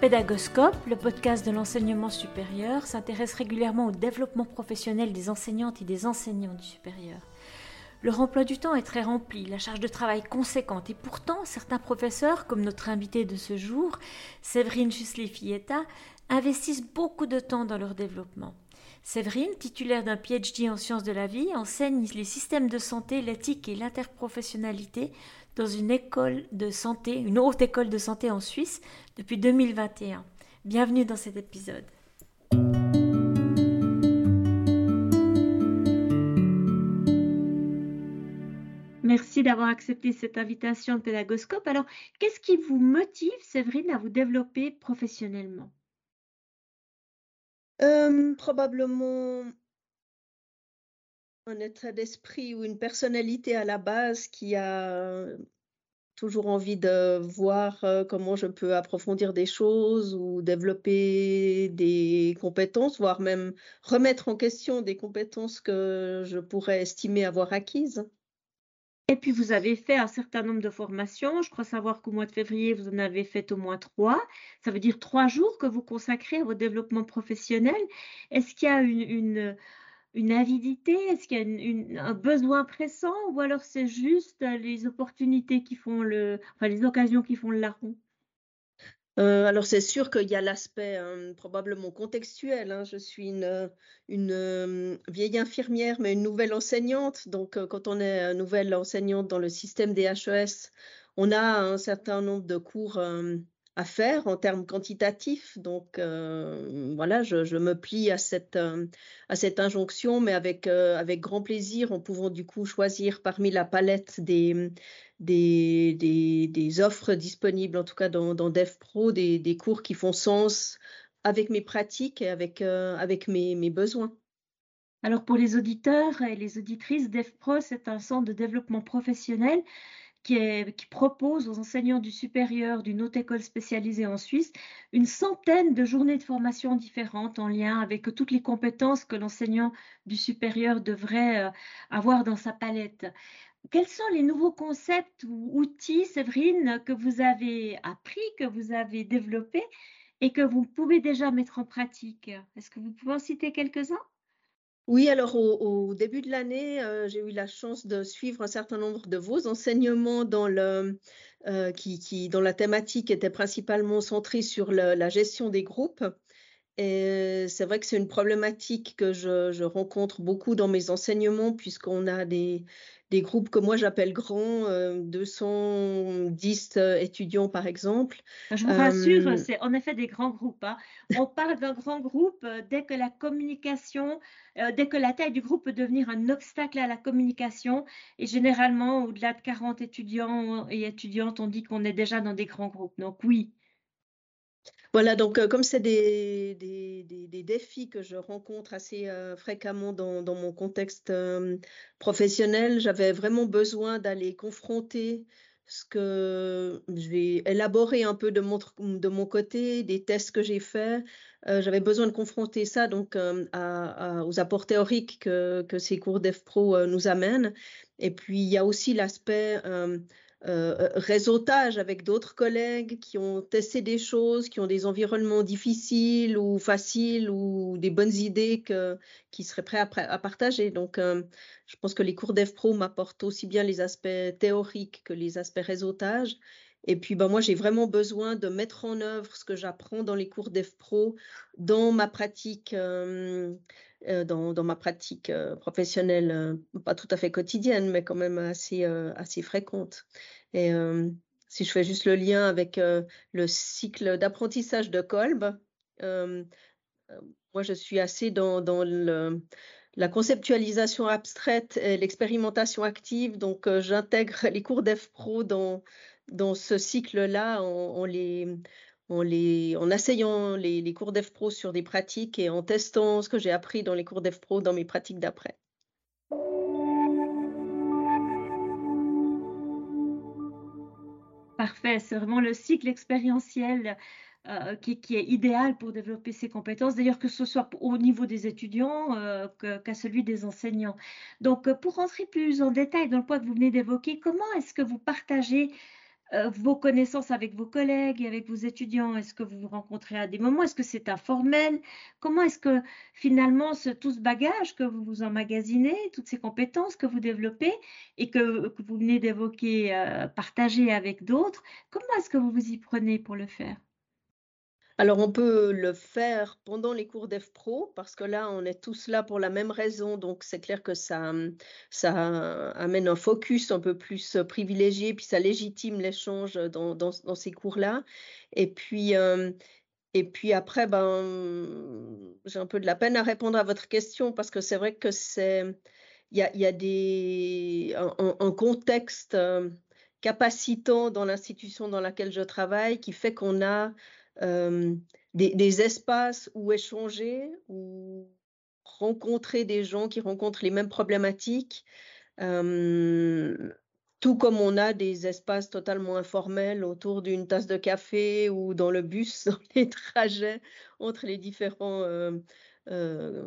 Pédagoscope, le podcast de l'enseignement supérieur, s'intéresse régulièrement au développement professionnel des enseignantes et des enseignants du supérieur. Leur emploi du temps est très rempli, la charge de travail conséquente, et pourtant certains professeurs, comme notre invité de ce jour, Séverine Chusli-Fietta, investissent beaucoup de temps dans leur développement. Séverine, titulaire d'un PhD en sciences de la vie, enseigne les systèmes de santé, l'éthique et l'interprofessionnalité dans une école de santé, une haute école de santé en Suisse depuis 2021. Bienvenue dans cet épisode. Merci d'avoir accepté cette invitation de Pédagoscope. Alors, qu'est-ce qui vous motive, Séverine, à vous développer professionnellement? Euh, Probablement un état d'esprit ou une personnalité à la base qui a toujours envie de voir comment je peux approfondir des choses ou développer des compétences, voire même remettre en question des compétences que je pourrais estimer avoir acquises. Et puis, vous avez fait un certain nombre de formations. Je crois savoir qu'au mois de février, vous en avez fait au moins trois. Ça veut dire trois jours que vous consacrez à votre développement professionnel. Est-ce qu'il y a une, une avidité? Est-ce qu'il y a un besoin pressant? Ou alors c'est juste euh, les opportunités qui font le, enfin les occasions qui font le larron? Euh, alors c'est sûr qu'il y a l'aspect hein, probablement contextuel. Hein. Je suis une, une euh, vieille infirmière, mais une nouvelle enseignante. Donc quand on est nouvelle enseignante dans le système des HES, on a un certain nombre de cours à faire en termes quantitatifs. Donc euh, voilà, je, me plie à cette, euh, injonction, mais avec, euh, avec grand plaisir, en pouvant du coup choisir parmi la palette des, offres disponibles, en tout cas dans, dans DevPro, des, cours qui font sens avec mes pratiques et avec, avec mes, mes besoins. Alors pour les auditeurs et les auditrices, DevPro, c'est un centre de développement professionnel qui, propose aux enseignants du supérieur d'une haute école spécialisée en Suisse une centaine de journées de formation différentes en lien avec toutes les compétences que l'enseignant du supérieur devrait euh, avoir dans sa palette. Quels sont les nouveaux concepts ou outils, Séverine, que vous avez appris, que vous avez développés et que vous pouvez déjà mettre en pratique? Est-ce que vous pouvez en citer quelques-uns? Oui, alors au, début de l'année, euh, j'ai eu la chance de suivre un certain nombre de vos enseignements dans, le, euh, qui, dans la thématique était principalement centrée sur la gestion des groupes. Et c'est vrai que c'est une problématique que je, rencontre beaucoup dans mes enseignements, puisqu'on a des, des groupes que moi j'appelle grands, 210 euh, euh, étudiants par exemple. Je vous rassure, euh, c'est en effet des grands groupes. Hein. On parle d'un grand groupe dès que la communication, dès que la taille du groupe peut devenir un obstacle à la communication. Et généralement, au-delà de 40 étudiants et étudiantes, on dit qu'on est déjà dans des grands groupes. Donc oui, voilà, donc euh, comme c'est des, des, défis que je rencontre assez euh, fréquemment dans, mon contexte euh, professionnel, j'avais vraiment besoin d'aller confronter ce que je vais élaborer un peu de mon, de mon côté, des tests que j'ai faits. j'avais besoin de confronter ça donc aux apports théoriques que, que ces cours d'EFPRO nous amènent. Et puis, il y a aussi l'aspect euh, réseautage avec d'autres collègues qui ont testé des choses, qui ont des environnements difficiles ou faciles ou des bonnes idées que, qui seraient prêts à, partager. Donc, euh, je pense que les cours d'EFPRO m'apportent aussi bien les aspects théoriques que les aspects réseautage. Et puis, ben, moi, j'ai vraiment besoin de mettre en œuvre ce que j'apprends dans les cours d'EFPRO dans ma pratique. Euh, dans, dans, ma pratique professionnelle, pas tout à fait quotidienne, mais quand même assez, assez fréquente. Et si je fais juste le lien avec le cycle d'apprentissage de Kolb, moi je suis assez dans, dans la conceptualisation abstraite et l'expérimentation active. Donc, j'intègre les cours d'EFPRO dans, dans ce cycle-là en, les, les, les, cours d'EFPRO sur des pratiques et en testant ce que j'ai appris dans les cours d'EFPRO dans mes pratiques d'après. Parfait, c'est vraiment le cycle expérientiel euh, qui, est idéal pour développer ces compétences, d'ailleurs que ce soit au niveau des étudiants euh, qu'à celui des enseignants. Donc, euh, pour rentrer plus en détail dans le point que vous venez d'évoquer, comment est-ce que vous partagez vos connaissances avec vos collègues et avec vos étudiants? Est-ce que vous vous rencontrez à des moments? Est-ce que c'est informel? Comment est-ce que finalement ce, tout ce bagage que vous vous emmagasinez, toutes ces compétences que vous développez et que, que vous venez d'évoquer, euh, partager avec d'autres, comment est-ce que vous vous y prenez pour le faire? Alors, on peut le faire pendant les cours d'EFPRO parce que là, on est tous là pour la même raison. Donc, c'est clair que ça, ça amène un focus un peu plus privilégié, puis ça légitime l'échange dans, dans, ces cours-là. Et puis, euh, et puis après, ben, j'ai un peu de la peine à répondre à votre question parce que c'est vrai que c'est, il y a, y a, des, un, contexte capacitant dans l'institution dans laquelle je travaille qui fait qu'on a des, espaces où échanger, où rencontrer des gens qui rencontrent les mêmes problématiques, tout comme on a des espaces totalement informels autour d'une tasse de café ou dans le bus, dans les trajets entre les différents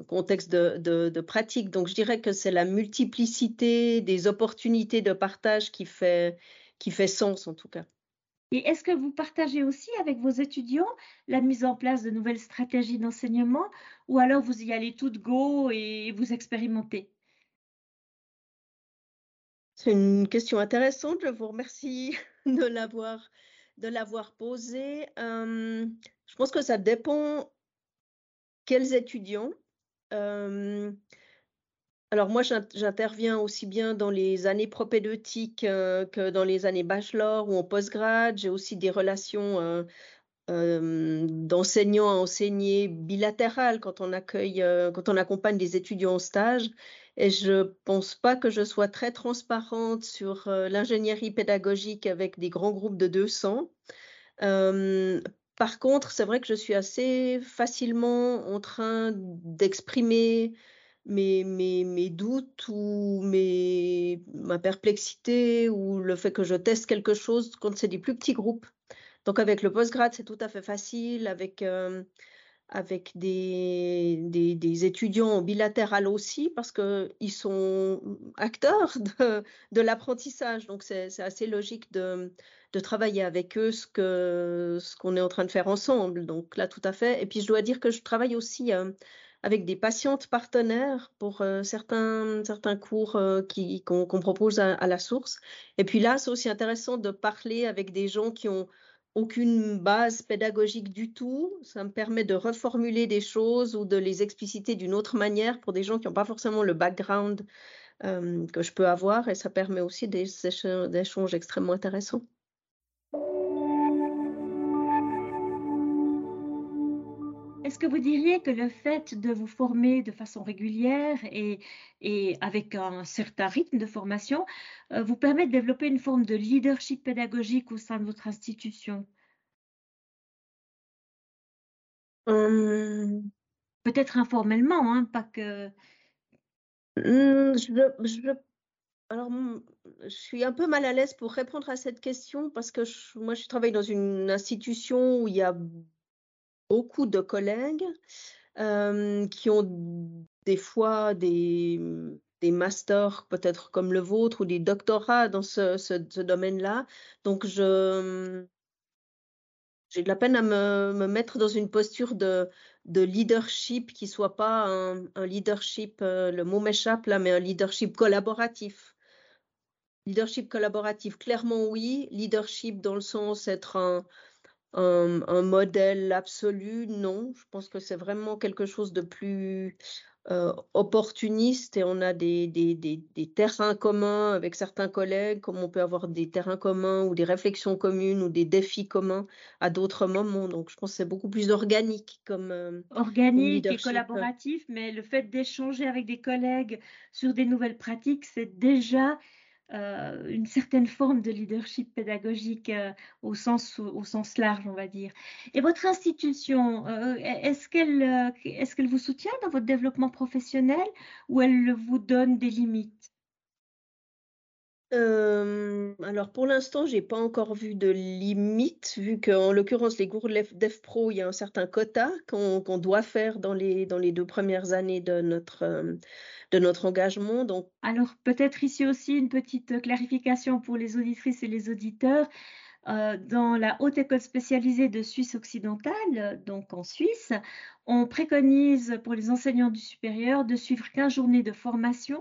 contextes de, de, pratique. Donc je dirais que c'est la multiplicité des opportunités de partage qui fait, qui fait sens en tout cas. Et est-ce que vous partagez aussi avec vos étudiants la mise en place de nouvelles stratégies d'enseignement ou alors vous y allez tout go et vous expérimentez? C'est une question intéressante. Je vous remercie de l'avoir posée. Je pense que ça dépend quels étudiants. Alors moi, j'interviens aussi bien dans les années propédeutiques euh, que dans les années bachelor ou en postgrad. J'ai aussi des relations euh, euh, d'enseignants à enseigner bilatérales quand on accueille, quand on accompagne des étudiants en stage. Et je pense pas que je sois très transparente sur l'ingénierie pédagogique avec des grands groupes de 200. par contre, c'est vrai que je suis assez facilement en train d'exprimer mes, doutes ou ma perplexité ou le fait que je teste quelque chose quand c'est des plus petits groupes. Donc avec le postgrad, c'est tout à fait facile. Avec, euh, avec des, des, des, étudiants en bilatéral aussi, parce qu'ils sont acteurs de, l'apprentissage. Donc c'est assez logique de, de, travailler avec eux ce qu'on ce qu'on est en train de faire ensemble. Donc là, tout à fait. Et puis je dois dire que je travaille aussi... Euh, avec des patientes partenaires pour euh, certains, certains cours euh, qu'on propose à, la source. Et puis là, c'est aussi intéressant de parler avec des gens qui ont aucune base pédagogique du tout. Ça me permet de reformuler des choses ou de les expliciter d'une autre manière pour des gens qui n'ont pas forcément le background euh, que je peux avoir. Et ça permet aussi des échanges extrêmement intéressants. Est-ce que vous diriez que le fait de vous former de façon régulière et, et avec un certain rythme de formation euh, vous permet de développer une forme de leadership pédagogique au sein de votre institution? Hum. Peut-être informellement, hein, pas que. Hum, je, alors, je suis un peu mal à l'aise pour répondre à cette question parce que moi, je travaille dans une institution où il y a beaucoup de collègues qui ont des fois des, masters peut-être comme le vôtre ou des doctorats dans ce, domaine-là. Donc, j'ai de la peine à me, me, mettre dans une posture de, de leadership qui soit pas un, un leadership, le mot m'échappe là, mais un leadership collaboratif. Leadership collaboratif, clairement oui. Leadership dans le sens être un, un, modèle absolu, non. Je pense que c'est vraiment quelque chose de plus euh, opportuniste et on a des, des, des, terrains communs avec certains collègues, comme on peut avoir des terrains communs ou des réflexions communes ou des défis communs à d'autres moments. Donc, je pense que c'est beaucoup plus organique comme. Euh, organique et collaboratif, mais le fait d'échanger avec des collègues sur des nouvelles pratiques, c'est déjà euh, une certaine forme de leadership pédagogique euh, au, sens, au sens large, on va dire. Et votre institution, euh, est-ce qu'elle est qu'elle vous soutient dans votre développement professionnel ou elle vous donne des limites? Alors pour l'instant, j'ai pas encore vu de limite, vu qu'en l'occurrence, les cours d'EFPRO, il y a un certain quota qu'on doit faire dans les, dans les deux premières années de notre, de notre engagement. Alors peut-être ici aussi une petite clarification pour les auditrices et les auditeurs. euh, dans la haute école spécialisée de Suisse occidentale, donc en Suisse, on préconise pour les enseignants du supérieur de suivre 15 journées de formation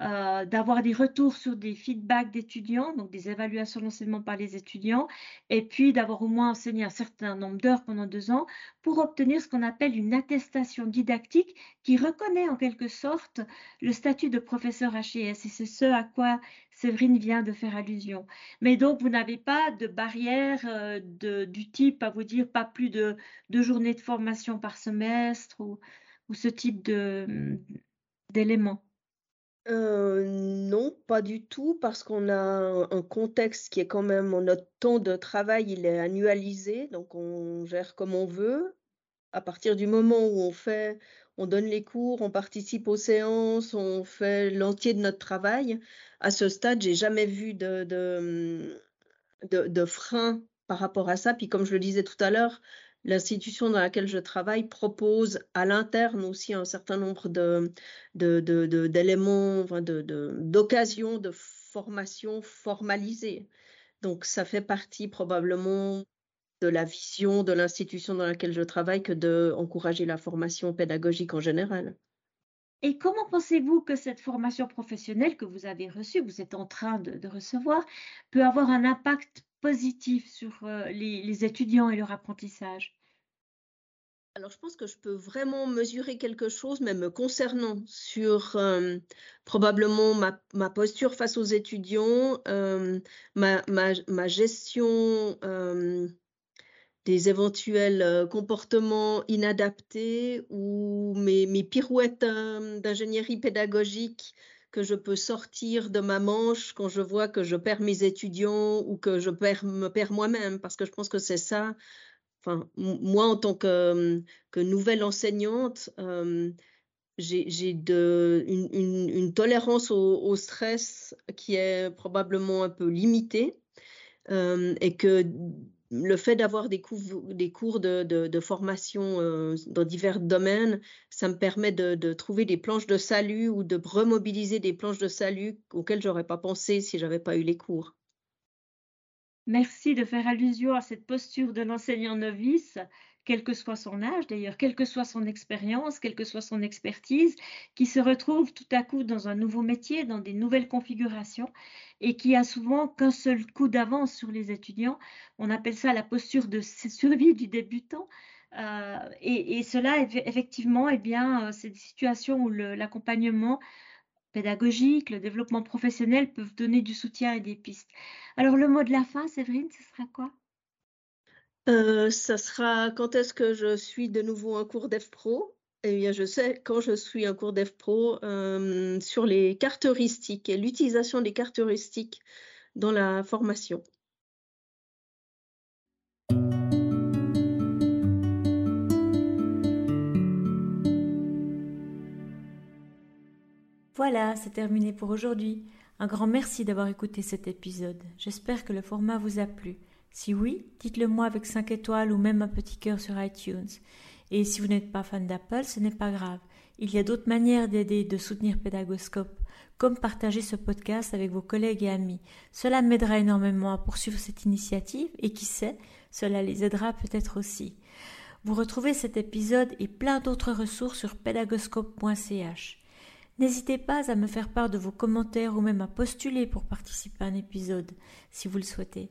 euh, d'avoir des retours sur des feedbacks d'étudiants, donc des évaluations d'enseignement par les étudiants, et puis d'avoir au moins enseigné un certain nombre d'heures pendant deux ans pour obtenir ce qu'on appelle une attestation didactique qui reconnaît en quelque sorte le statut de professeur HES. Et c'est ce à quoi Séverine vient de faire allusion. Mais donc, vous n'avez pas de barrière euh, du type à vous dire pas plus de deux journées de formation par semestre ou, ou ce type d'éléments. Euh, non, pas du tout, parce qu'on a un contexte qui est quand même notre temps de travail, il est annualisé, donc on gère comme on veut. À partir du moment où on fait on donne les cours, on participe aux séances, on fait l'entier de notre travail. À ce stade, j'ai jamais vu de de de frein par rapport à ça. Puis comme je le disais tout à l'heure, L'institution dans laquelle je travaille propose à l'interne aussi un certain nombre de, d'éléments, d'occasions de, formation formalisée. Donc, ça fait partie probablement de la vision de l'institution dans laquelle je travaille que d'encourager la formation pédagogique en général. Et comment pensez-vous que cette formation professionnelle que vous avez reçue, vous êtes en train de, recevoir, peut avoir un impact positif sur euh, les, étudiants et leur apprentissage? Alors, je pense que je peux vraiment mesurer quelque chose, même me concernant, sur euh, probablement ma, posture face aux étudiants, euh, ma, gestion des éventuels comportements inadaptés ou mes, mes pirouettes d'ingénierie pédagogique que je peux sortir de ma manche quand je vois que je perds mes étudiants ou que je perds, me perds moi-même, parce que je pense que c'est ça. Enfin, moi, en tant que, que nouvelle enseignante, j'ai une, tolérance au, stress qui est probablement un peu limitée et que le fait d'avoir des cours, des cours de, formation euh, dans divers domaines, ça me permet de, trouver des planches de salut ou de remobiliser des planches de salut auxquelles j'aurais pas pensé si j'avais pas eu les cours. Merci de faire allusion à cette posture de l'enseignant novice quel que soit son âge d'ailleurs, quelle que soit son expérience, quelle que soit son expertise, qui se retrouve tout à coup dans un nouveau métier, dans des nouvelles configurations et qui a souvent qu'un seul coup d'avance sur les étudiants. On appelle ça la posture de survie du débutant. Euh, et, cela, effectivement, eh bien, euh, c'est des situations où l'accompagnement pédagogique, le développement professionnel peuvent donner du soutien et des pistes. Alors, le mot de la fin, Séverine, ce sera quoi? Euh, ça sera quand est-ce que je suis de nouveau un cours Pro? Eh bien, je sais quand je suis un cours Pro euh, sur les cartes heuristiques et l'utilisation des cartes heuristiques dans la formation. Voilà, c'est terminé pour aujourd'hui. Un grand merci d'avoir écouté cet épisode. J'espère que le format vous a plu. Si oui, dites-le moi avec 5 étoiles ou même un petit cœur sur iTunes. Et si vous n'êtes pas fan d'Apple, ce n'est pas grave. Il y a d'autres manières d'aider et de soutenir Pédagoscope, comme partager ce podcast avec vos collègues et amis. Cela m'aidera énormément à poursuivre cette initiative et qui sait, cela les aidera peut-être aussi. Vous retrouvez cet épisode et plein d'autres ressources sur pédagoscope.ch. N'hésitez pas à me faire part de vos commentaires ou même à postuler pour participer à un épisode si vous le souhaitez.